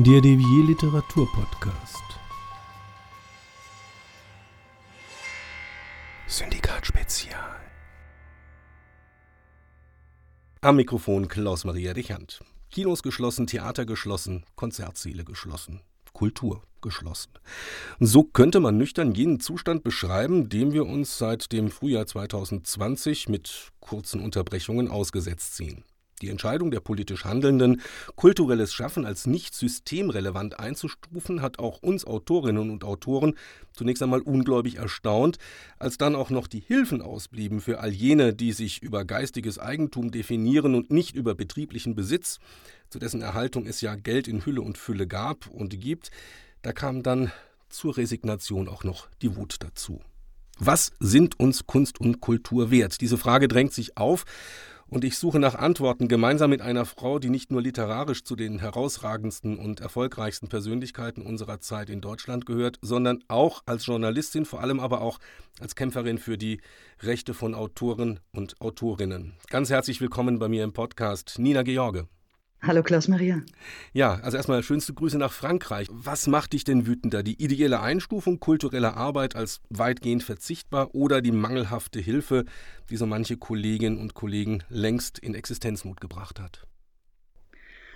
Der Devier Literaturpodcast. Syndikat Spezial. Am Mikrofon Klaus-Maria Dichand. Kinos geschlossen, Theater geschlossen, Konzertsäle geschlossen, Kultur geschlossen. So könnte man nüchtern jenen Zustand beschreiben, dem wir uns seit dem Frühjahr 2020 mit kurzen Unterbrechungen ausgesetzt sehen. Die Entscheidung der politisch Handelnden, kulturelles Schaffen als nicht systemrelevant einzustufen, hat auch uns Autorinnen und Autoren zunächst einmal ungläubig erstaunt, als dann auch noch die Hilfen ausblieben für all jene, die sich über geistiges Eigentum definieren und nicht über betrieblichen Besitz, zu dessen Erhaltung es ja Geld in Hülle und Fülle gab und gibt, da kam dann zur Resignation auch noch die Wut dazu. Was sind uns Kunst und Kultur wert? Diese Frage drängt sich auf und ich suche nach Antworten gemeinsam mit einer Frau, die nicht nur literarisch zu den herausragendsten und erfolgreichsten Persönlichkeiten unserer Zeit in Deutschland gehört, sondern auch als Journalistin, vor allem aber auch als Kämpferin für die Rechte von Autoren und Autorinnen. Ganz herzlich willkommen bei mir im Podcast, Nina George. Hallo Klaus Maria. Ja, also erstmal schönste Grüße nach Frankreich. Was macht dich denn wütender? Die ideelle Einstufung kultureller Arbeit als weitgehend verzichtbar oder die mangelhafte Hilfe, die so manche Kolleginnen und Kollegen längst in Existenzmut gebracht hat?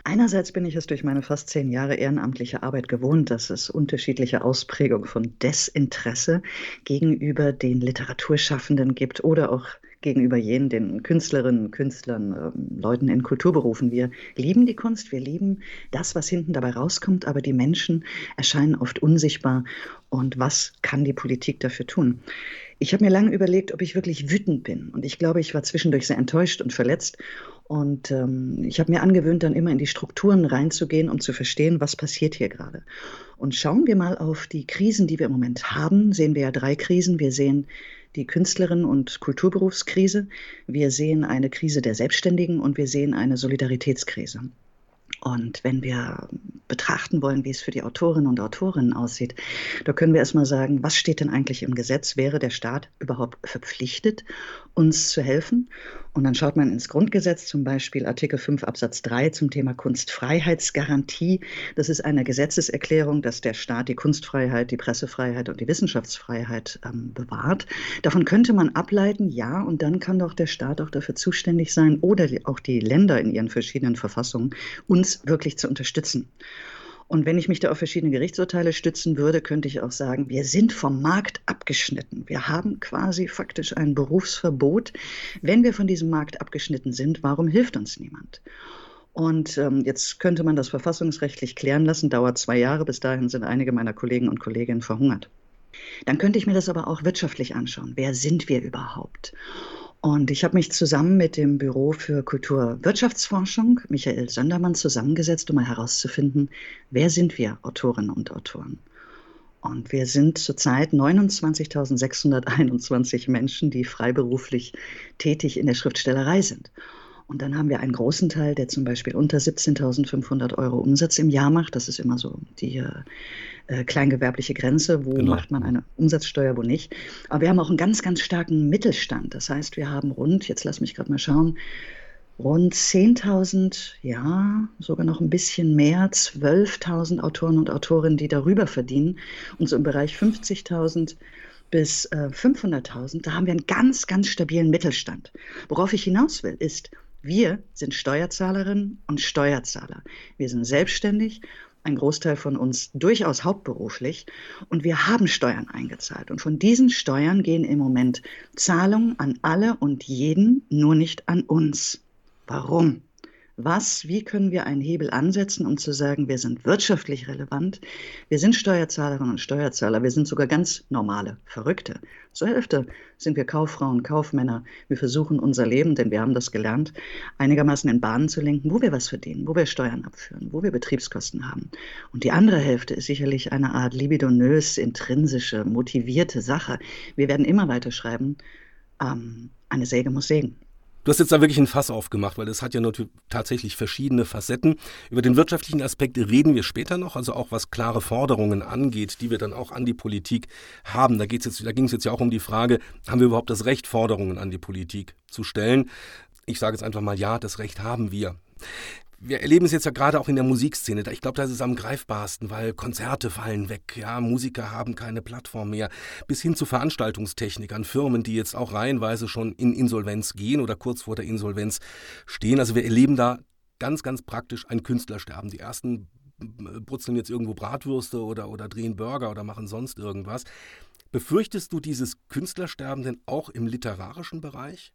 Einerseits bin ich es durch meine fast zehn Jahre ehrenamtliche Arbeit gewohnt, dass es unterschiedliche Ausprägungen von Desinteresse gegenüber den Literaturschaffenden gibt oder auch gegenüber jenen, den Künstlerinnen, Künstlern, äh, Leuten in Kulturberufen. Wir lieben die Kunst, wir lieben das, was hinten dabei rauskommt, aber die Menschen erscheinen oft unsichtbar. Und was kann die Politik dafür tun? Ich habe mir lange überlegt, ob ich wirklich wütend bin. Und ich glaube, ich war zwischendurch sehr enttäuscht und verletzt. Und ähm, ich habe mir angewöhnt, dann immer in die Strukturen reinzugehen, um zu verstehen, was passiert hier gerade. Und schauen wir mal auf die Krisen, die wir im Moment haben. Sehen wir ja drei Krisen. Wir sehen die Künstlerinnen- und Kulturberufskrise. Wir sehen eine Krise der Selbstständigen und wir sehen eine Solidaritätskrise. Und wenn wir betrachten wollen, wie es für die Autorinnen und Autorinnen aussieht, da können wir erstmal sagen, was steht denn eigentlich im Gesetz? Wäre der Staat überhaupt verpflichtet, uns zu helfen? Und dann schaut man ins Grundgesetz, zum Beispiel Artikel 5 Absatz 3 zum Thema Kunstfreiheitsgarantie. Das ist eine Gesetzeserklärung, dass der Staat die Kunstfreiheit, die Pressefreiheit und die Wissenschaftsfreiheit ähm, bewahrt. Davon könnte man ableiten, ja, und dann kann doch der Staat auch dafür zuständig sein oder auch die Länder in ihren verschiedenen Verfassungen, uns wirklich zu unterstützen. Und wenn ich mich da auf verschiedene Gerichtsurteile stützen würde, könnte ich auch sagen, wir sind vom Markt abgeschnitten. Wir haben quasi faktisch ein Berufsverbot. Wenn wir von diesem Markt abgeschnitten sind, warum hilft uns niemand? Und ähm, jetzt könnte man das verfassungsrechtlich klären lassen, dauert zwei Jahre. Bis dahin sind einige meiner Kollegen und Kolleginnen verhungert. Dann könnte ich mir das aber auch wirtschaftlich anschauen. Wer sind wir überhaupt? Und ich habe mich zusammen mit dem Büro für Kulturwirtschaftsforschung, Michael Söndermann, zusammengesetzt, um mal herauszufinden, wer sind wir Autorinnen und Autoren. Und wir sind zurzeit 29.621 Menschen, die freiberuflich tätig in der Schriftstellerei sind. Und dann haben wir einen großen Teil, der zum Beispiel unter 17.500 Euro Umsatz im Jahr macht. Das ist immer so die äh, äh, kleingewerbliche Grenze. Wo genau. macht man eine Umsatzsteuer, wo nicht? Aber wir haben auch einen ganz, ganz starken Mittelstand. Das heißt, wir haben rund, jetzt lass mich gerade mal schauen, rund 10.000, ja, sogar noch ein bisschen mehr, 12.000 Autoren und Autorinnen, die darüber verdienen. Und so im Bereich 50.000 bis äh, 500.000, da haben wir einen ganz, ganz stabilen Mittelstand. Worauf ich hinaus will, ist, wir sind Steuerzahlerinnen und Steuerzahler. Wir sind selbstständig, ein Großteil von uns durchaus hauptberuflich und wir haben Steuern eingezahlt. Und von diesen Steuern gehen im Moment Zahlungen an alle und jeden, nur nicht an uns. Warum? Was, wie können wir einen Hebel ansetzen, um zu sagen, wir sind wirtschaftlich relevant, wir sind Steuerzahlerinnen und Steuerzahler, wir sind sogar ganz normale Verrückte. Zur Hälfte sind wir Kauffrauen, Kaufmänner. Wir versuchen unser Leben, denn wir haben das gelernt, einigermaßen in Bahnen zu lenken, wo wir was verdienen, wo wir Steuern abführen, wo wir Betriebskosten haben. Und die andere Hälfte ist sicherlich eine Art libidonös, intrinsische, motivierte Sache. Wir werden immer weiter schreiben, ähm, eine Säge muss sägen. Du hast jetzt da wirklich ein Fass aufgemacht, weil es hat ja natürlich tatsächlich verschiedene Facetten. Über den wirtschaftlichen Aspekt reden wir später noch, also auch was klare Forderungen angeht, die wir dann auch an die Politik haben. Da, geht's jetzt, da ging es jetzt ja auch um die Frage, haben wir überhaupt das Recht, Forderungen an die Politik zu stellen? Ich sage jetzt einfach mal, ja, das Recht haben wir. Wir erleben es jetzt ja gerade auch in der Musikszene. Ich glaube, das ist am greifbarsten, weil Konzerte fallen weg. Ja, Musiker haben keine Plattform mehr. Bis hin zu Veranstaltungstechnikern, Firmen, die jetzt auch reihenweise schon in Insolvenz gehen oder kurz vor der Insolvenz stehen. Also wir erleben da ganz, ganz praktisch ein Künstlersterben. Die ersten brutzeln jetzt irgendwo Bratwürste oder, oder drehen Burger oder machen sonst irgendwas. Befürchtest du dieses Künstlersterben denn auch im literarischen Bereich?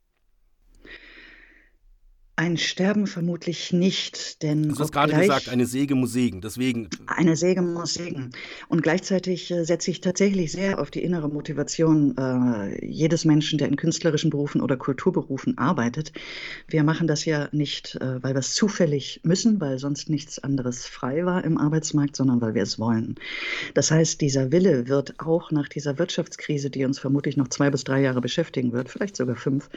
Ein Sterben vermutlich nicht, denn. Du hast gerade gesagt, eine Säge muss sägen, deswegen. Eine Säge muss sägen. Und gleichzeitig äh, setze ich tatsächlich sehr auf die innere Motivation äh, jedes Menschen, der in künstlerischen Berufen oder Kulturberufen arbeitet. Wir machen das ja nicht, äh, weil wir es zufällig müssen, weil sonst nichts anderes frei war im Arbeitsmarkt, sondern weil wir es wollen. Das heißt, dieser Wille wird auch nach dieser Wirtschaftskrise, die uns vermutlich noch zwei bis drei Jahre beschäftigen wird, vielleicht sogar fünf,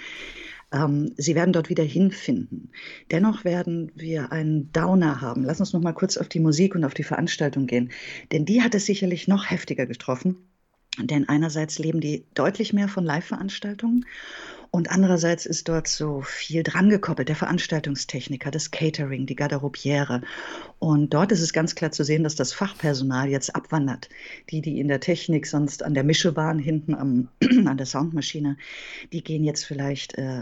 ähm, sie werden dort wieder hinfinden. Dennoch werden wir einen Downer haben. Lass uns noch mal kurz auf die Musik und auf die Veranstaltung gehen, denn die hat es sicherlich noch heftiger getroffen. Denn einerseits leben die deutlich mehr von Live-Veranstaltungen und andererseits ist dort so viel drangekoppelt, der Veranstaltungstechniker, das Catering, die Garderobiere. Und dort ist es ganz klar zu sehen, dass das Fachpersonal jetzt abwandert. Die, die in der Technik sonst an der Mischebahn hinten am, an der Soundmaschine, die gehen jetzt vielleicht äh,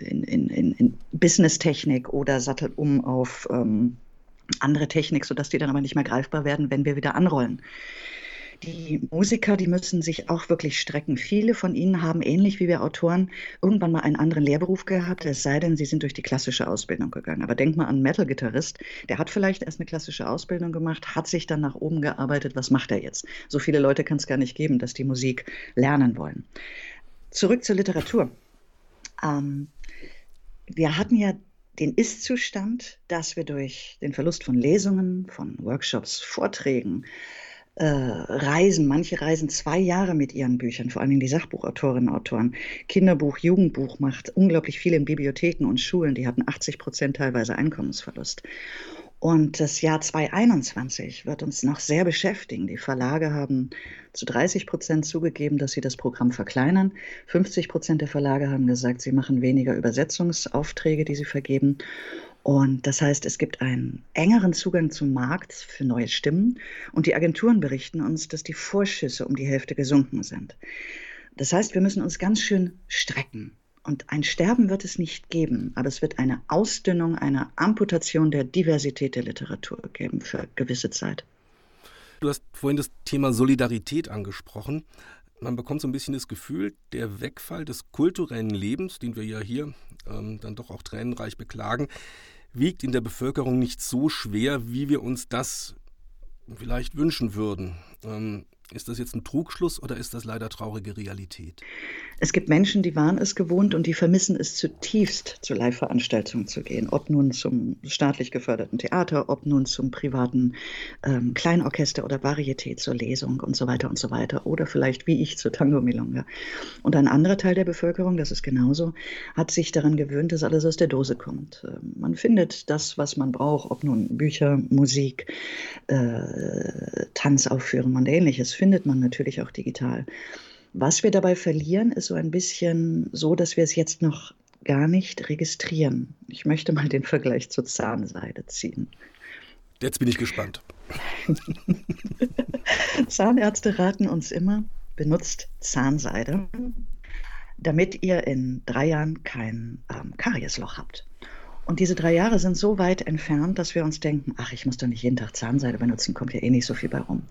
in, in, in Business-Technik oder satteln um auf ähm, andere Technik, sodass die dann aber nicht mehr greifbar werden, wenn wir wieder anrollen. Die Musiker, die müssen sich auch wirklich strecken. Viele von ihnen haben, ähnlich wie wir Autoren, irgendwann mal einen anderen Lehrberuf gehabt, es sei denn, sie sind durch die klassische Ausbildung gegangen. Aber denk mal an Metal-Gitarrist, der hat vielleicht erst eine klassische Ausbildung gemacht, hat sich dann nach oben gearbeitet. Was macht er jetzt? So viele Leute kann es gar nicht geben, dass die Musik lernen wollen. Zurück zur Literatur. Ähm, wir hatten ja den Ist-Zustand, dass wir durch den Verlust von Lesungen, von Workshops, Vorträgen, äh, reisen. Manche reisen zwei Jahre mit ihren Büchern, vor allem die Sachbuchautorinnen und Autoren. Kinderbuch, Jugendbuch macht unglaublich viel in Bibliotheken und Schulen. Die hatten 80 Prozent teilweise Einkommensverlust. Und das Jahr 2021 wird uns noch sehr beschäftigen. Die Verlage haben zu 30 Prozent zugegeben, dass sie das Programm verkleinern. 50 Prozent der Verlage haben gesagt, sie machen weniger Übersetzungsaufträge, die sie vergeben. Und das heißt, es gibt einen engeren Zugang zum Markt für neue Stimmen. Und die Agenturen berichten uns, dass die Vorschüsse um die Hälfte gesunken sind. Das heißt, wir müssen uns ganz schön strecken. Und ein Sterben wird es nicht geben, aber es wird eine Ausdünnung, eine Amputation der Diversität der Literatur geben für gewisse Zeit. Du hast vorhin das Thema Solidarität angesprochen. Man bekommt so ein bisschen das Gefühl, der Wegfall des kulturellen Lebens, den wir ja hier ähm, dann doch auch tränenreich beklagen, wiegt in der Bevölkerung nicht so schwer, wie wir uns das vielleicht wünschen würden. Ähm, ist das jetzt ein Trugschluss oder ist das leider traurige Realität? Es gibt Menschen, die waren es gewohnt und die vermissen es zutiefst, zu Live-Veranstaltungen zu gehen. Ob nun zum staatlich geförderten Theater, ob nun zum privaten ähm, Kleinorchester oder Varieté zur Lesung und so weiter und so weiter. Oder vielleicht wie ich zur Tango Milonga. Und ein anderer Teil der Bevölkerung, das ist genauso, hat sich daran gewöhnt, dass alles aus der Dose kommt. Ähm, man findet das, was man braucht, ob nun Bücher, Musik, äh, Tanzaufführungen und ähnliches findet man natürlich auch digital. Was wir dabei verlieren, ist so ein bisschen so, dass wir es jetzt noch gar nicht registrieren. Ich möchte mal den Vergleich zur Zahnseide ziehen. Jetzt bin ich gespannt. Zahnärzte raten uns immer, benutzt Zahnseide, damit ihr in drei Jahren kein ähm, Kariesloch habt. Und diese drei Jahre sind so weit entfernt, dass wir uns denken, ach, ich muss doch nicht jeden Tag Zahnseide benutzen, kommt ja eh nicht so viel bei rum.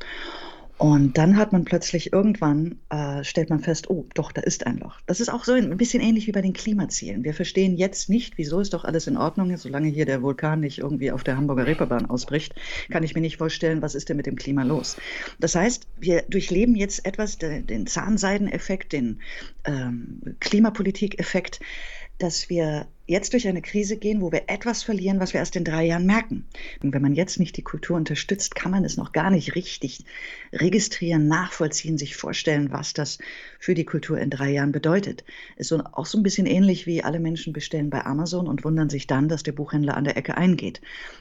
Und dann hat man plötzlich irgendwann, äh, stellt man fest, oh, doch, da ist ein Loch. Das ist auch so ein bisschen ähnlich wie bei den Klimazielen. Wir verstehen jetzt nicht, wieso ist doch alles in Ordnung, solange hier der Vulkan nicht irgendwie auf der Hamburger Reeperbahn ausbricht, kann ich mir nicht vorstellen, was ist denn mit dem Klima los. Das heißt, wir durchleben jetzt etwas, den Zahnseideneffekt, den ähm, Klimapolitikeffekt, dass wir jetzt durch eine Krise gehen, wo wir etwas verlieren, was wir erst in drei Jahren merken. Und wenn man jetzt nicht die Kultur unterstützt, kann man es noch gar nicht richtig registrieren, nachvollziehen, sich vorstellen, was das für die Kultur in drei Jahren bedeutet. Ist so, auch so ein bisschen ähnlich wie alle Menschen bestellen bei Amazon und wundern sich dann, dass der Buchhändler an der Ecke eingeht.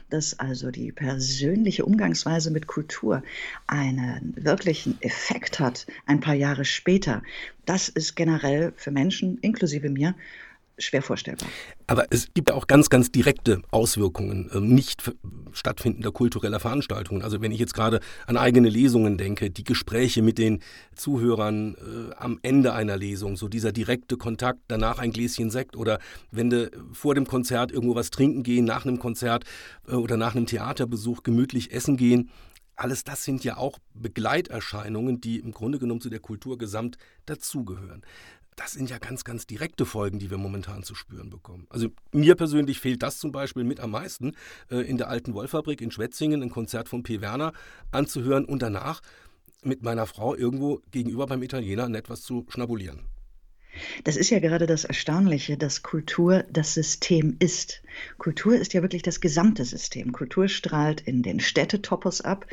Dass also die persönliche Umgangsweise mit Kultur einen wirklichen Effekt hat, ein paar Jahre später. Das ist generell für Menschen, inklusive mir, schwer vorstellbar. Aber es gibt ja auch ganz, ganz direkte Auswirkungen äh, nicht stattfindender kultureller Veranstaltungen. Also wenn ich jetzt gerade an eigene Lesungen denke, die Gespräche mit den Zuhörern äh, am Ende einer Lesung, so dieser direkte Kontakt, danach ein Gläschen Sekt oder wenn du vor dem Konzert irgendwo was trinken gehen, nach einem Konzert äh, oder nach einem Theaterbesuch gemütlich essen gehen. Alles das sind ja auch Begleiterscheinungen, die im Grunde genommen zu der Kultur gesamt dazugehören das sind ja ganz, ganz direkte Folgen, die wir momentan zu spüren bekommen. Also mir persönlich fehlt das zum Beispiel mit am meisten, äh, in der alten Wollfabrik in Schwetzingen ein Konzert von P. Werner anzuhören und danach mit meiner Frau irgendwo gegenüber beim Italiener etwas zu schnabulieren. Das ist ja gerade das Erstaunliche, dass Kultur das System ist. Kultur ist ja wirklich das gesamte System. Kultur strahlt in den Städtetopos ab.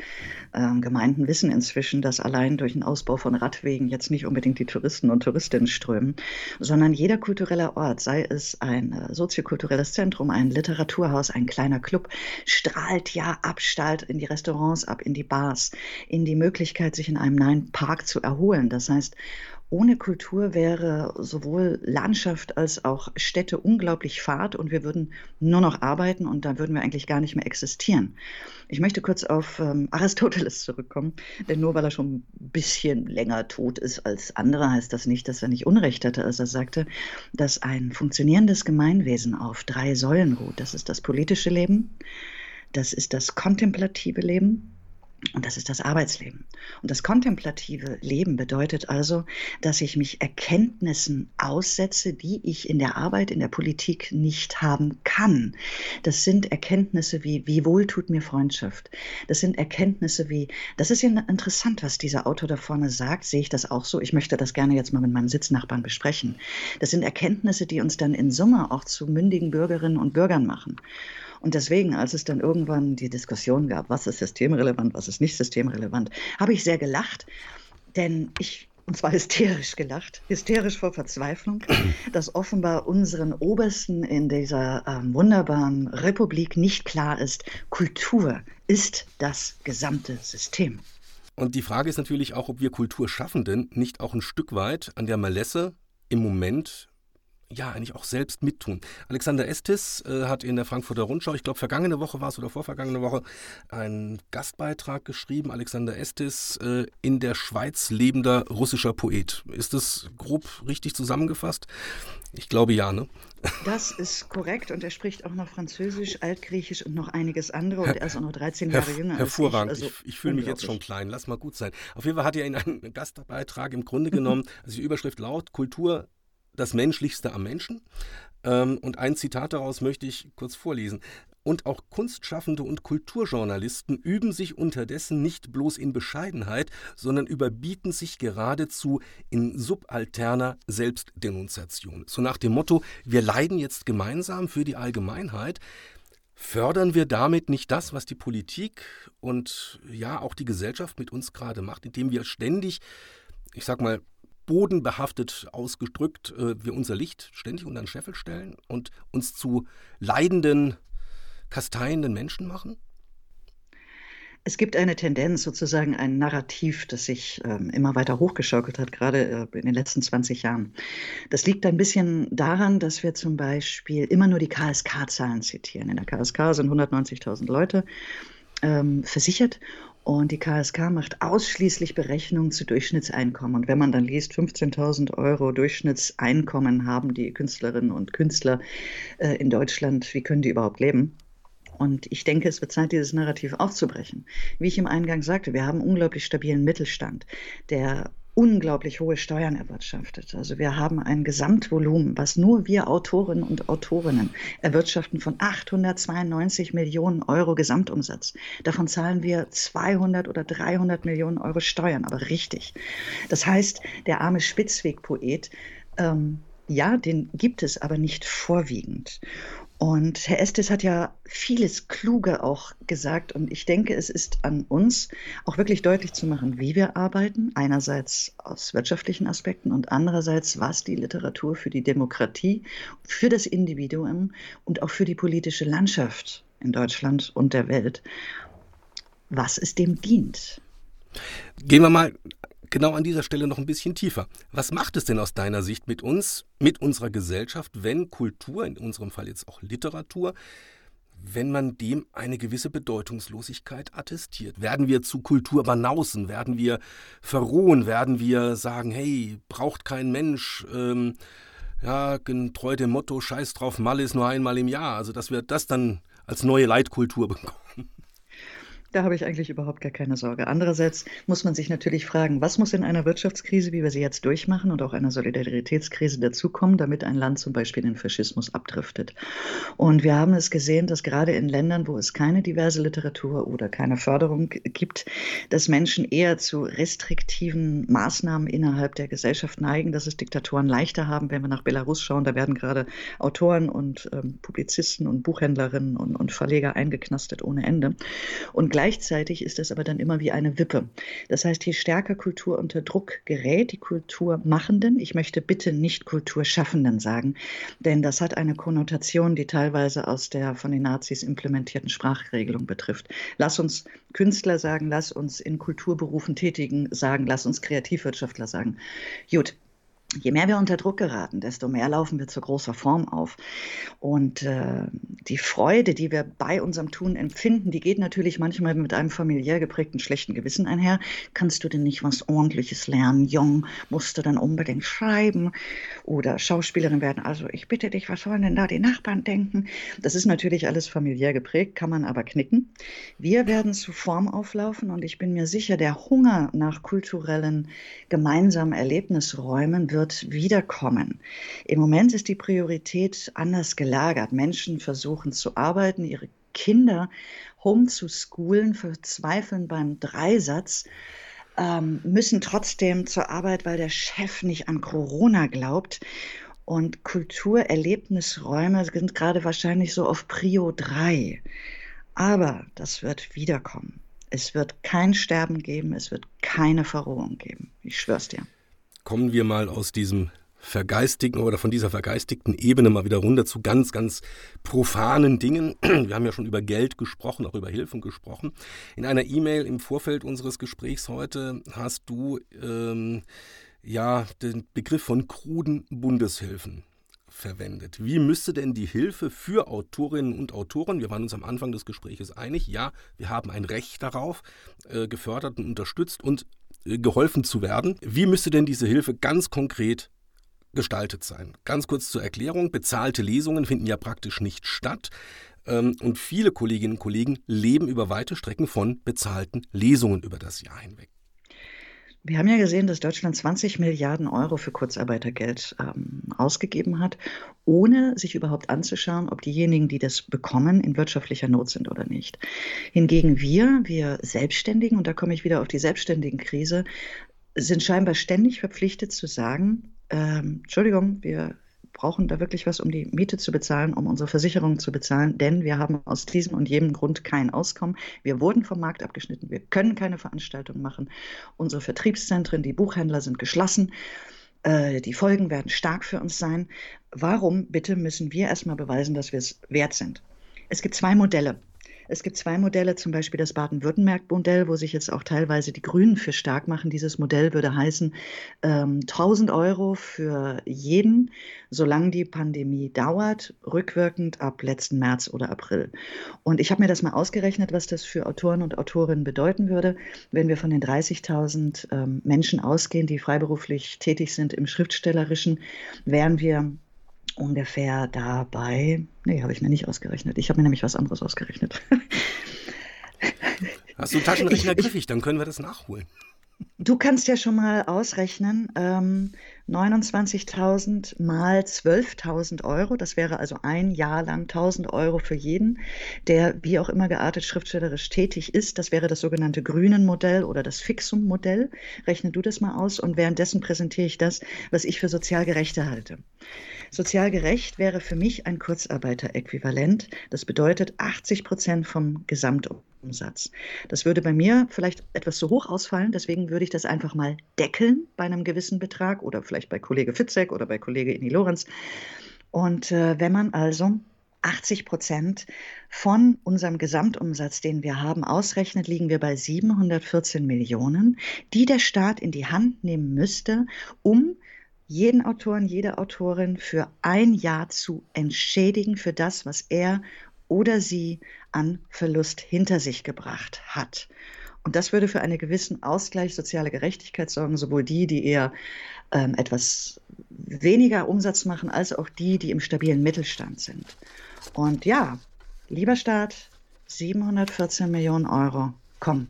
Ähm, Gemeinden wissen inzwischen, dass allein durch den Ausbau von Radwegen jetzt nicht unbedingt die Touristen und Touristinnen strömen, sondern jeder kulturelle Ort, sei es ein äh, soziokulturelles Zentrum, ein Literaturhaus, ein kleiner Club, strahlt ja ab, strahlt in die Restaurants ab, in die Bars, in die Möglichkeit, sich in einem neuen Park zu erholen. Das heißt, ohne Kultur wäre sowohl Landschaft als auch Städte unglaublich fad und wir würden nur noch arbeiten und dann würden wir eigentlich gar nicht mehr existieren. Ich möchte kurz auf ähm, Aristoteles zurückkommen, denn nur weil er schon ein bisschen länger tot ist als andere, heißt das nicht, dass er nicht Unrecht hatte, als er sagte, dass ein funktionierendes Gemeinwesen auf drei Säulen ruht. Das ist das politische Leben, das ist das kontemplative Leben und das ist das Arbeitsleben. Und das kontemplative Leben bedeutet also, dass ich mich Erkenntnissen aussetze, die ich in der Arbeit, in der Politik nicht haben kann. Das sind Erkenntnisse wie, wie wohl tut mir Freundschaft. Das sind Erkenntnisse wie, das ist ja interessant, was dieser Autor da vorne sagt. Sehe ich das auch so? Ich möchte das gerne jetzt mal mit meinem Sitznachbarn besprechen. Das sind Erkenntnisse, die uns dann in Summe auch zu mündigen Bürgerinnen und Bürgern machen. Und deswegen, als es dann irgendwann die Diskussion gab, was ist systemrelevant, was ist nicht systemrelevant, habe ich sehr gelacht, denn ich und zwar hysterisch gelacht, hysterisch vor Verzweiflung, dass offenbar unseren Obersten in dieser ähm, wunderbaren Republik nicht klar ist, Kultur ist das gesamte System. Und die Frage ist natürlich auch, ob wir Kulturschaffenden nicht auch ein Stück weit an der Malesse im Moment ja, eigentlich auch selbst mittun. Alexander Estes äh, hat in der Frankfurter Rundschau, ich glaube vergangene Woche war es oder vorvergangene Woche, einen Gastbeitrag geschrieben. Alexander Estes, äh, in der Schweiz lebender russischer Poet. Ist das grob richtig zusammengefasst? Ich glaube ja, ne? Das ist korrekt und er spricht auch noch Französisch, Altgriechisch und noch einiges andere und er ist auch noch 13 Jahre Herr, jünger. Hervorragend, ich, also ich, ich fühle mich jetzt schon klein, lass mal gut sein. Auf jeden Fall hat er in einem Gastbeitrag im Grunde genommen, also die Überschrift laut, Kultur das Menschlichste am Menschen. Ähm, und ein Zitat daraus möchte ich kurz vorlesen. Und auch Kunstschaffende und Kulturjournalisten üben sich unterdessen nicht bloß in Bescheidenheit, sondern überbieten sich geradezu in subalterner Selbstdenunziation. So nach dem Motto, wir leiden jetzt gemeinsam für die Allgemeinheit. Fördern wir damit nicht das, was die Politik und ja auch die Gesellschaft mit uns gerade macht, indem wir ständig, ich sag mal, bodenbehaftet ausgedrückt, äh, wir unser Licht ständig unter den Scheffel stellen und uns zu leidenden, kasteienden Menschen machen? Es gibt eine Tendenz, sozusagen ein Narrativ, das sich ähm, immer weiter hochgeschaukelt hat, gerade äh, in den letzten 20 Jahren. Das liegt ein bisschen daran, dass wir zum Beispiel immer nur die KSK-Zahlen zitieren. In der KSK sind 190.000 Leute ähm, versichert und die KSK macht ausschließlich Berechnungen zu Durchschnittseinkommen. Und wenn man dann liest, 15.000 Euro Durchschnittseinkommen haben die Künstlerinnen und Künstler äh, in Deutschland, wie können die überhaupt leben? Und ich denke, es wird Zeit, dieses Narrativ aufzubrechen. Wie ich im Eingang sagte, wir haben einen unglaublich stabilen Mittelstand, der unglaublich hohe Steuern erwirtschaftet. Also wir haben ein Gesamtvolumen, was nur wir Autorinnen und Autorinnen erwirtschaften von 892 Millionen Euro Gesamtumsatz. Davon zahlen wir 200 oder 300 Millionen Euro Steuern, aber richtig. Das heißt, der arme Spitzwegpoet, ähm, ja, den gibt es aber nicht vorwiegend. Und Herr Estes hat ja vieles Kluge auch gesagt. Und ich denke, es ist an uns auch wirklich deutlich zu machen, wie wir arbeiten. Einerseits aus wirtschaftlichen Aspekten und andererseits, was die Literatur für die Demokratie, für das Individuum und auch für die politische Landschaft in Deutschland und der Welt, was es dem dient. Gehen wir mal genau an dieser Stelle noch ein bisschen tiefer. Was macht es denn aus deiner Sicht mit uns, mit unserer Gesellschaft, wenn Kultur, in unserem Fall jetzt auch Literatur, wenn man dem eine gewisse Bedeutungslosigkeit attestiert? Werden wir zu Kulturbanausen? Werden wir verrohen? Werden wir sagen, hey, braucht kein Mensch, ähm, ja, treu dem Motto, scheiß drauf, Malle ist nur einmal im Jahr. Also, dass wir das dann als neue Leitkultur bekommen. Da habe ich eigentlich überhaupt gar keine Sorge. Andererseits muss man sich natürlich fragen, was muss in einer Wirtschaftskrise, wie wir sie jetzt durchmachen, und auch einer Solidaritätskrise dazukommen, damit ein Land zum Beispiel den Faschismus abdriftet. Und wir haben es gesehen, dass gerade in Ländern, wo es keine diverse Literatur oder keine Förderung gibt, dass Menschen eher zu restriktiven Maßnahmen innerhalb der Gesellschaft neigen, dass es Diktatoren leichter haben. Wenn wir nach Belarus schauen, da werden gerade Autoren und ähm, Publizisten und Buchhändlerinnen und, und Verleger eingeknastet ohne Ende. Und Gleichzeitig ist es aber dann immer wie eine Wippe. Das heißt, je stärker Kultur unter Druck gerät, die Kulturmachenden, ich möchte bitte nicht Kulturschaffenden sagen, denn das hat eine Konnotation, die teilweise aus der von den Nazis implementierten Sprachregelung betrifft. Lass uns Künstler sagen, lass uns in Kulturberufen tätigen sagen, lass uns Kreativwirtschaftler sagen. Gut, Je mehr wir unter Druck geraten, desto mehr laufen wir zu großer Form auf. Und äh, die Freude, die wir bei unserem Tun empfinden, die geht natürlich manchmal mit einem familiär geprägten schlechten Gewissen einher. Kannst du denn nicht was Ordentliches lernen? Jung, musst du dann unbedingt schreiben oder Schauspielerin werden? Also ich bitte dich, was sollen denn da die Nachbarn denken? Das ist natürlich alles familiär geprägt, kann man aber knicken. Wir werden zu Form auflaufen und ich bin mir sicher, der Hunger nach kulturellen gemeinsamen Erlebnisräumen wird wiederkommen. Im Moment ist die Priorität anders gelagert. Menschen versuchen zu arbeiten, ihre Kinder homezuschoolen, verzweifeln beim Dreisatz, ähm, müssen trotzdem zur Arbeit, weil der Chef nicht an Corona glaubt. Und Kulturerlebnisräume sind gerade wahrscheinlich so auf Prio 3. Aber das wird wiederkommen. Es wird kein Sterben geben, es wird keine Verrohung geben. Ich schwör's dir kommen wir mal aus diesem vergeistigen oder von dieser vergeistigten Ebene mal wieder runter zu ganz, ganz profanen Dingen. Wir haben ja schon über Geld gesprochen, auch über Hilfen gesprochen. In einer E-Mail im Vorfeld unseres Gesprächs heute hast du ähm, ja den Begriff von kruden Bundeshilfen verwendet. Wie müsste denn die Hilfe für Autorinnen und Autoren, wir waren uns am Anfang des Gesprächs einig, ja, wir haben ein Recht darauf, äh, gefördert und unterstützt und äh, geholfen zu werden. Wie müsste denn diese Hilfe ganz konkret gestaltet sein? Ganz kurz zur Erklärung, bezahlte Lesungen finden ja praktisch nicht statt. Ähm, und viele Kolleginnen und Kollegen leben über weite Strecken von bezahlten Lesungen über das Jahr hinweg. Wir haben ja gesehen, dass Deutschland 20 Milliarden Euro für Kurzarbeitergeld ähm, ausgegeben hat, ohne sich überhaupt anzuschauen, ob diejenigen, die das bekommen, in wirtschaftlicher Not sind oder nicht. Hingegen wir, wir Selbstständigen, und da komme ich wieder auf die Selbstständigenkrise, sind scheinbar ständig verpflichtet zu sagen, ähm, Entschuldigung, wir brauchen da wirklich was, um die Miete zu bezahlen, um unsere Versicherung zu bezahlen, denn wir haben aus diesem und jenem Grund kein Auskommen. Wir wurden vom Markt abgeschnitten, wir können keine Veranstaltungen machen. Unsere Vertriebszentren, die Buchhändler sind geschlossen. Äh, die Folgen werden stark für uns sein. Warum bitte müssen wir erstmal beweisen, dass wir es wert sind? Es gibt zwei Modelle. Es gibt zwei Modelle, zum Beispiel das Baden-Württemberg-Modell, wo sich jetzt auch teilweise die Grünen für stark machen. Dieses Modell würde heißen ähm, 1000 Euro für jeden, solange die Pandemie dauert, rückwirkend ab letzten März oder April. Und ich habe mir das mal ausgerechnet, was das für Autoren und Autorinnen bedeuten würde, wenn wir von den 30.000 ähm, Menschen ausgehen, die freiberuflich tätig sind im Schriftstellerischen, wären wir ungefähr dabei. Nee, habe ich mir nicht ausgerechnet. Ich habe mir nämlich was anderes ausgerechnet. Hast du einen Taschenrechner griffig, dann können wir das nachholen. Du kannst ja schon mal ausrechnen, ähm, 29.000 mal 12.000 Euro, das wäre also ein Jahr lang 1.000 Euro für jeden, der wie auch immer geartet schriftstellerisch tätig ist. Das wäre das sogenannte Grünen-Modell oder das Fixum-Modell. Rechne du das mal aus und währenddessen präsentiere ich das, was ich für sozial gerechte halte. Sozial gerecht wäre für mich ein Kurzarbeiteräquivalent. Das bedeutet 80 Prozent vom Gesamtumsatz. Das würde bei mir vielleicht etwas zu hoch ausfallen, deswegen würde ich das einfach mal deckeln bei einem gewissen Betrag oder vielleicht bei Kollege Fitzek oder bei Kollege Inni Lorenz. Und äh, wenn man also 80 Prozent von unserem Gesamtumsatz, den wir haben, ausrechnet, liegen wir bei 714 Millionen, die der Staat in die Hand nehmen müsste, um jeden Autoren, jede Autorin für ein Jahr zu entschädigen für das, was er oder sie an Verlust hinter sich gebracht hat. Und das würde für einen gewissen Ausgleich, soziale Gerechtigkeit sorgen, sowohl die, die eher ähm, etwas weniger Umsatz machen, als auch die, die im stabilen Mittelstand sind. Und ja, lieber Staat, 714 Millionen Euro, komm,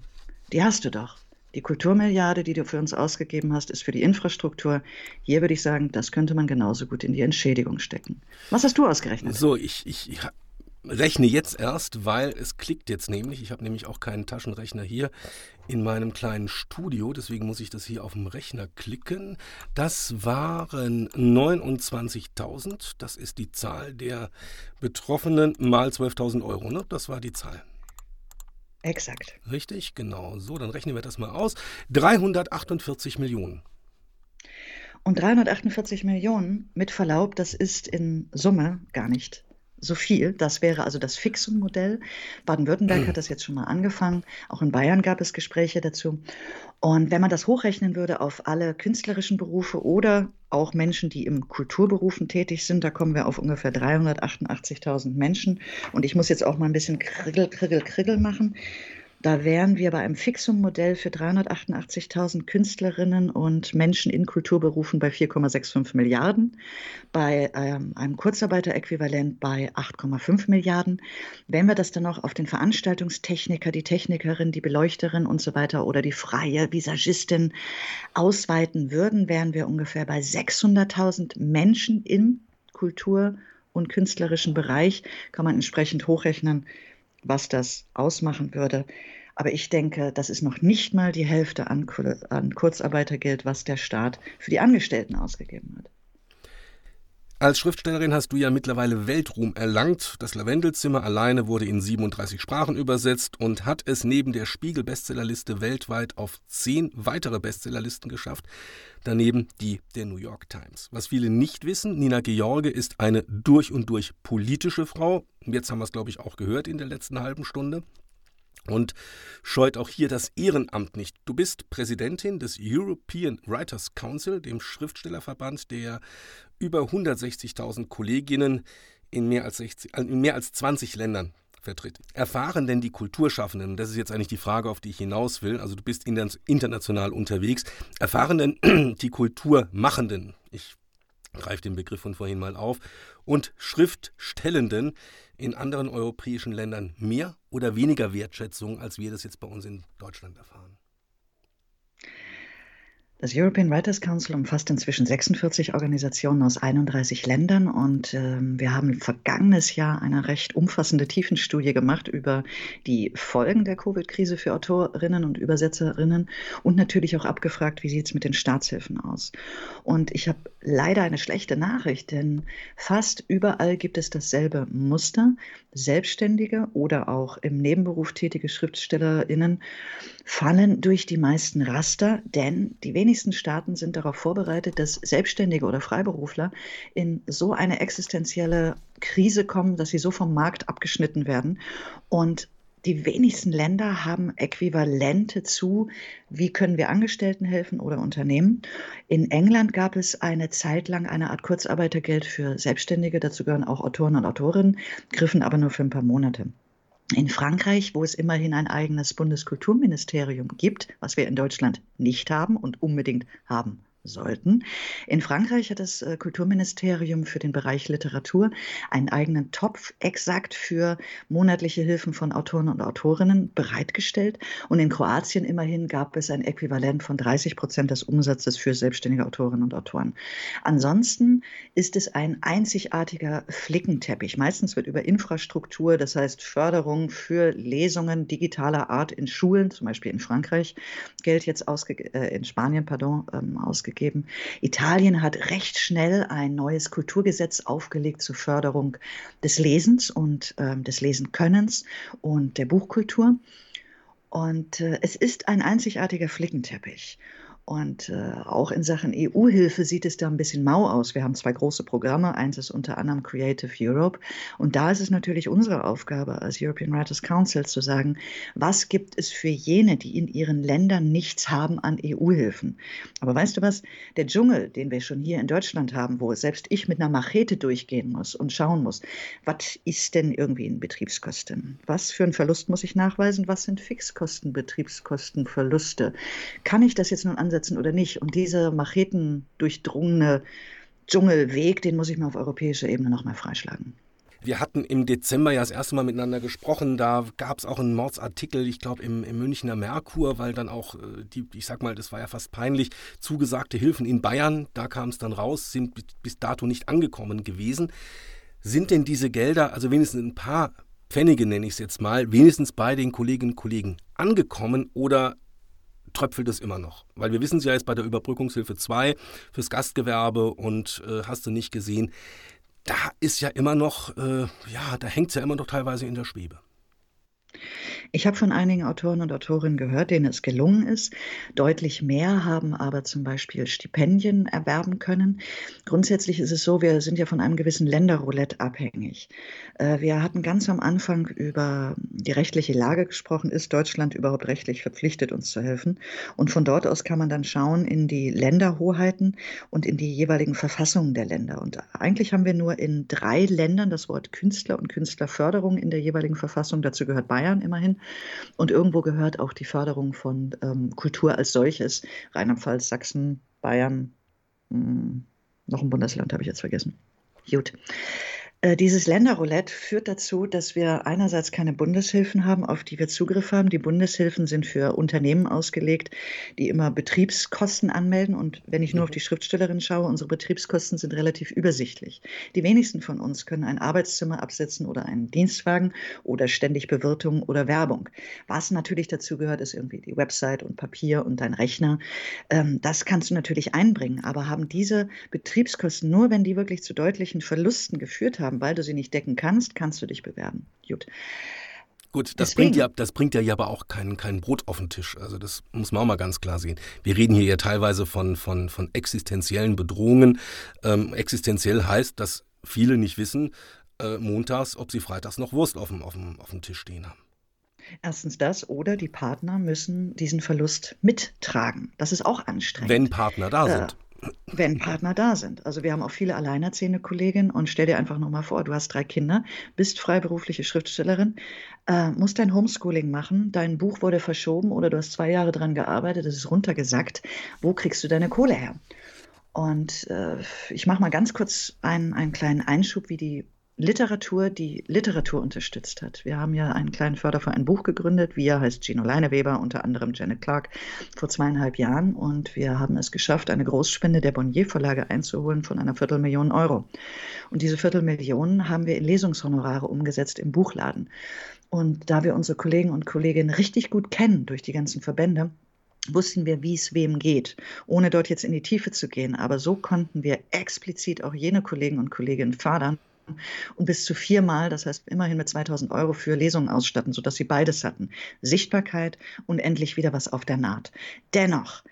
die hast du doch. Die Kulturmilliarde, die du für uns ausgegeben hast, ist für die Infrastruktur. Hier würde ich sagen, das könnte man genauso gut in die Entschädigung stecken. Was hast du ausgerechnet? So, ich, ich, rechne jetzt erst, weil es klickt jetzt nämlich. Ich habe nämlich auch keinen Taschenrechner hier in meinem kleinen Studio, deswegen muss ich das hier auf dem Rechner klicken. Das waren 29.000. Das ist die Zahl der Betroffenen mal 12.000 Euro. Ne? Das war die Zahl. Exakt. Richtig, genau. So, dann rechnen wir das mal aus. 348 Millionen. Und 348 Millionen, mit Verlaub, das ist in Summe gar nicht so viel. Das wäre also das Fixum-Modell. Baden-Württemberg hat das jetzt schon mal angefangen. Auch in Bayern gab es Gespräche dazu. Und wenn man das hochrechnen würde auf alle künstlerischen Berufe oder auch Menschen, die im Kulturberufen tätig sind, da kommen wir auf ungefähr 388.000 Menschen. Und ich muss jetzt auch mal ein bisschen Kriggel, Kriggel, Kriggel machen. Da wären wir bei einem Fixum-Modell für 388.000 Künstlerinnen und Menschen in Kulturberufen bei 4,65 Milliarden, bei ähm, einem Kurzarbeiteräquivalent bei 8,5 Milliarden. Wenn wir das dann noch auf den Veranstaltungstechniker, die Technikerin, die Beleuchterin und so weiter oder die freie Visagistin ausweiten würden, wären wir ungefähr bei 600.000 Menschen im Kultur- und künstlerischen Bereich. Kann man entsprechend hochrechnen, was das ausmachen würde. Aber ich denke, das ist noch nicht mal die Hälfte an, an Kurzarbeitergeld, was der Staat für die Angestellten ausgegeben hat. Als Schriftstellerin hast du ja mittlerweile Weltruhm erlangt. Das Lavendelzimmer alleine wurde in 37 Sprachen übersetzt und hat es neben der Spiegel-Bestsellerliste weltweit auf zehn weitere Bestsellerlisten geschafft. Daneben die der New York Times. Was viele nicht wissen, Nina George ist eine durch und durch politische Frau. Jetzt haben wir es, glaube ich, auch gehört in der letzten halben Stunde und scheut auch hier das Ehrenamt nicht. Du bist Präsidentin des European Writers Council, dem Schriftstellerverband, der über 160.000 Kolleginnen in mehr, als 60, äh, in mehr als 20 Ländern vertritt. Erfahren denn die Kulturschaffenden, das ist jetzt eigentlich die Frage, auf die ich hinaus will, also du bist international unterwegs, erfahren denn die Kulturmachenden, ich greife den Begriff von vorhin mal auf, und Schriftstellenden in anderen europäischen Ländern mehr oder weniger Wertschätzung, als wir das jetzt bei uns in Deutschland erfahren? Das European Writers Council umfasst inzwischen 46 Organisationen aus 31 Ländern und äh, wir haben vergangenes Jahr eine recht umfassende Tiefenstudie gemacht über die Folgen der Covid-Krise für Autorinnen und Übersetzerinnen und natürlich auch abgefragt, wie sieht es mit den Staatshilfen aus. Und ich habe leider eine schlechte Nachricht, denn fast überall gibt es dasselbe Muster. Selbstständige oder auch im Nebenberuf tätige Schriftstellerinnen fallen durch die meisten Raster, denn die wenigsten Staaten sind darauf vorbereitet, dass Selbstständige oder Freiberufler in so eine existenzielle Krise kommen, dass sie so vom Markt abgeschnitten werden. Und die wenigsten Länder haben Äquivalente zu, wie können wir Angestellten helfen oder Unternehmen. In England gab es eine Zeit lang eine Art Kurzarbeitergeld für Selbstständige, dazu gehören auch Autoren und Autorinnen, griffen aber nur für ein paar Monate. In Frankreich, wo es immerhin ein eigenes Bundeskulturministerium gibt, was wir in Deutschland nicht haben und unbedingt haben sollten. In Frankreich hat das äh, Kulturministerium für den Bereich Literatur einen eigenen Topf exakt für monatliche Hilfen von Autoren und Autorinnen bereitgestellt. Und in Kroatien immerhin gab es ein Äquivalent von 30 Prozent des Umsatzes für selbstständige Autorinnen und Autoren. Ansonsten ist es ein einzigartiger Flickenteppich. Meistens wird über Infrastruktur, das heißt Förderung für Lesungen digitaler Art in Schulen, zum Beispiel in Frankreich, Geld jetzt ausge äh, in Spanien, pardon, ähm, ausgegeben ausgegeben. Italien hat recht schnell ein neues Kulturgesetz aufgelegt zur Förderung des Lesens und äh, des Lesenkönnens und der Buchkultur. Und äh, es ist ein einzigartiger Flickenteppich. Und äh, auch in Sachen EU-Hilfe sieht es da ein bisschen mau aus. Wir haben zwei große Programme. Eins ist unter anderem Creative Europe. Und da ist es natürlich unsere Aufgabe als European Writers Council zu sagen, was gibt es für jene, die in ihren Ländern nichts haben an EU-Hilfen. Aber weißt du was? Der Dschungel, den wir schon hier in Deutschland haben, wo selbst ich mit einer Machete durchgehen muss und schauen muss, was ist denn irgendwie in Betriebskosten? Was für einen Verlust muss ich nachweisen? Was sind Fixkosten, Betriebskosten, Verluste? Kann ich das jetzt nun ansetzen? oder nicht. Und dieser machetendurchdrungene Dschungelweg, den muss ich mal auf europäischer Ebene nochmal freischlagen. Wir hatten im Dezember ja das erste Mal miteinander gesprochen. Da gab es auch einen Mordsartikel, ich glaube, im, im, Münchner Merkur, weil dann auch äh, die, ich sag mal, das war ja fast peinlich, zugesagte Hilfen in Bayern, da kam es dann raus, sind bis dato nicht angekommen gewesen. Sind denn diese Gelder, also wenigstens ein paar Pfennige nenne ich es jetzt mal, wenigstens bei den Kolleginnen und Kollegen angekommen oder tröpfelt es immer noch. Weil wir wissen es ja jetzt bei der Überbrückungshilfe 2 fürs Gastgewerbe und äh, hast du nicht gesehen, da ist ja immer noch, äh, ja, da hängt es ja immer noch teilweise in der Schwebe. Ich habe von einigen Autoren und Autorinnen gehört, denen es gelungen ist. Deutlich mehr haben aber zum Beispiel Stipendien erwerben können. Grundsätzlich ist es so, wir sind ja von einem gewissen Länderroulette abhängig. Äh, wir hatten ganz am Anfang über die rechtliche Lage gesprochen. Ist Deutschland überhaupt rechtlich verpflichtet, uns zu helfen? Und von dort aus kann man dann schauen in die Länderhoheiten und in die jeweiligen Verfassungen der Länder. Und eigentlich haben wir nur in drei Ländern das Wort Künstler und Künstlerförderung in der jeweiligen Verfassung. Dazu gehört Bayern immerhin. Und irgendwo gehört auch die Förderung von ähm, Kultur als solches. Rheinland-Pfalz, Sachsen, Bayern, mh, hm, noch ein Bundesland habe ich jetzt vergessen. Gut. Äh, dieses Länderroulette führt dazu, dass wir einerseits keine Bundeshilfen haben, auf die wir Zugriff haben. Die Bundeshilfen sind für Unternehmen ausgelegt, die immer Betriebskosten anmelden. Und wenn ich nur auf mhm. die Schriftstellerin schaue, unsere Betriebskosten sind relativ übersichtlich. Die wenigsten von uns können ein Arbeitszimmer absetzen oder einen Dienstwagen oder ständig Bewirtung oder Werbung. Was natürlich dazu gehört, ist irgendwie die Website und Papier und dein Rechner. Ähm, das kannst du natürlich einbringen, aber haben diese Betriebskosten nur, wenn die wirklich zu deutlichen Verlusten geführt haben, haben, weil du sie nicht decken kannst, kannst du dich bewerben. Gut. Gut, das bringt, ja, das bringt ja aber auch kein, kein Brot auf den Tisch. Also das muss man auch mal ganz klar sehen. Wir reden hier ja teilweise von, von, von existenziellen Bedrohungen. Ähm, existenziell heißt, dass viele nicht wissen, äh, montags, ob sie freitags noch Wurst auf dem, auf, dem, auf dem Tisch stehen haben. Erstens das oder die Partner müssen diesen Verlust mittragen. Das ist auch anstrengend. Wenn Partner da äh, sind wenn Partner da sind. Also wir haben auch viele alleinerziehende Kolleginnen und stell dir einfach nochmal vor, du hast drei Kinder, bist freiberufliche Schriftstellerin, äh, musst dein Homeschooling machen, dein Buch wurde verschoben oder du hast zwei Jahre dran gearbeitet, es ist runtergesackt. Wo kriegst du deine Kohle her? Und äh, ich mache mal ganz kurz einen, einen kleinen Einschub, wie die Literatur, die Literatur unterstützt hat. Wir haben ja einen kleinen Förderverein Buch gegründet. Wir heißt Gino Leineweber, unter anderem Janet Clark, vor zweieinhalb Jahren. Und wir haben es geschafft, eine Großspende der Bonnier Verlage einzuholen von einer Viertelmillion Euro. Und diese Viertelmillion haben wir in Lesungshonorare umgesetzt im Buchladen. Und da wir unsere Kollegen und Kolleginnen richtig gut kennen durch die ganzen Verbände, wussten wir, wie es wem geht, ohne dort jetzt in die Tiefe zu gehen. Aber so konnten wir explizit auch jene Kollegen und Kolleginnen fördern, und bis zu viermal, das heißt immerhin mit 2000 Euro für Lesungen ausstatten, sodass sie beides hatten. Sichtbarkeit und endlich wieder was auf der Naht. Dennoch,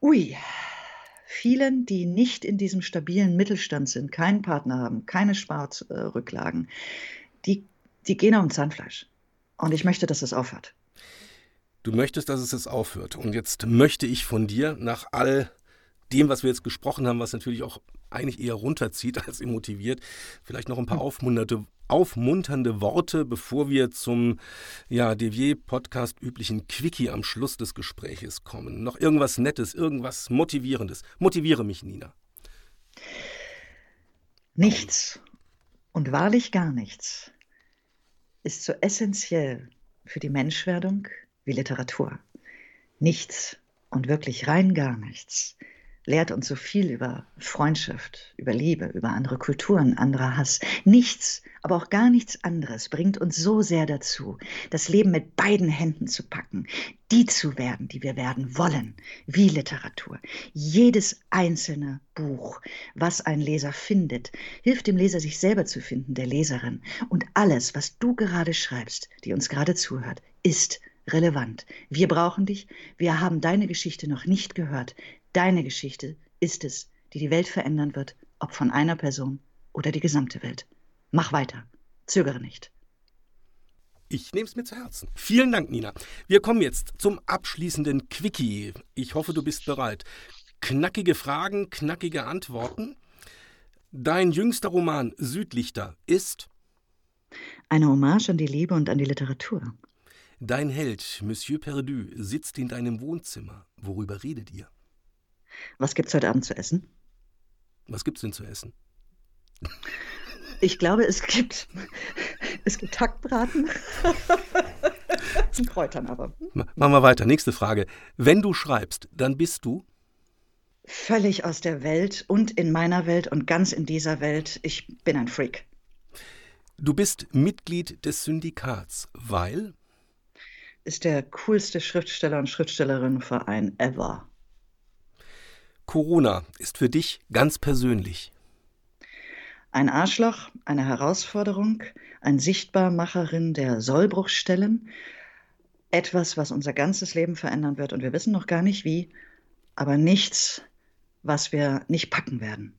ui, vielen, die nicht in diesem stabilen Mittelstand sind, keinen Partner haben, keine Sparrücklagen, die, die gehen auf dem Zahnfleisch. Und ich möchte, dass es aufhört. Du möchtest, dass es jetzt aufhört. Und jetzt möchte ich von dir nach all dem, was wir jetzt gesprochen haben, was natürlich auch eigentlich eher runterzieht als ihn motiviert. Vielleicht noch ein paar aufmunternde, aufmunternde Worte, bevor wir zum ja, Devier-Podcast üblichen Quickie am Schluss des Gespräches kommen. Noch irgendwas Nettes, irgendwas Motivierendes. Motiviere mich, Nina. Nichts und wahrlich gar nichts ist so essentiell für die Menschwerdung wie Literatur. Nichts und wirklich rein gar nichts lehrt uns so viel über Freundschaft, über Liebe, über andere Kulturen, anderer Hass. Nichts, aber auch gar nichts anderes bringt uns so sehr dazu, das Leben mit beiden Händen zu packen, die zu werden, die wir werden wollen, wie Literatur. Jedes einzelne Buch, was ein Leser findet, hilft dem Leser, sich selber zu finden, der Leserin. Und alles, was du gerade schreibst, die uns gerade zuhört, ist relevant. Wir brauchen dich. Wir haben deine Geschichte noch nicht gehört. Deine Geschichte ist es, die die Welt verändern wird, ob von einer Person oder die gesamte Welt. Mach weiter. Zögere nicht. Ich nehme es mir zu Herzen. Vielen Dank, Nina. Wir kommen jetzt zum abschließenden Quickie. Ich hoffe, du bist bereit. Knackige Fragen, knackige Antworten. Dein jüngster Roman Südlichter ist eine Hommage an die Liebe und an die Literatur. Dein Held, Monsieur Perdu, sitzt in deinem Wohnzimmer. Worüber redet ihr? Was gibt's heute Abend zu essen? Was gibt's denn zu essen? Ich glaube, es gibt, es gibt Hackbraten. Zum Kräutern aber. Machen wir weiter. Nächste Frage. Wenn du schreibst, dann bist du? Völlig aus der Welt und in meiner Welt und ganz in dieser Welt. Ich bin ein Freak. Du bist Mitglied des Syndikats, weil? Ist der coolste Schriftsteller- und Schriftstellerinnenverein ever. Corona ist für dich ganz persönlich. Ein Arschloch, eine Herausforderung, ein Sichtbarmacherin der Sollbruchstellen, etwas, was unser ganzes Leben verändern wird und wir wissen noch gar nicht wie, aber nichts, was wir nicht packen werden.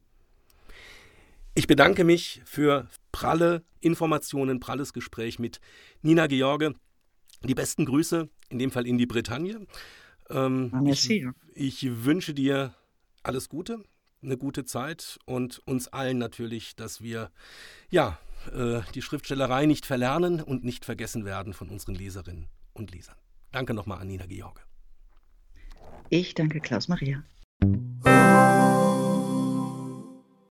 Ich bedanke mich für pralle Informationen, pralles Gespräch mit Nina George. Die besten Grüße, in dem Fall in die Bretagne. Ähm, ich, ich wünsche dir alles Gute eine gute Zeit und uns allen natürlich, dass wir ja äh, die Schriftstellerei nicht verlernen und nicht vergessen werden von unseren Leserinnen und Lesern. Danke nochmal an Nina George. Ich danke Klaus Maria.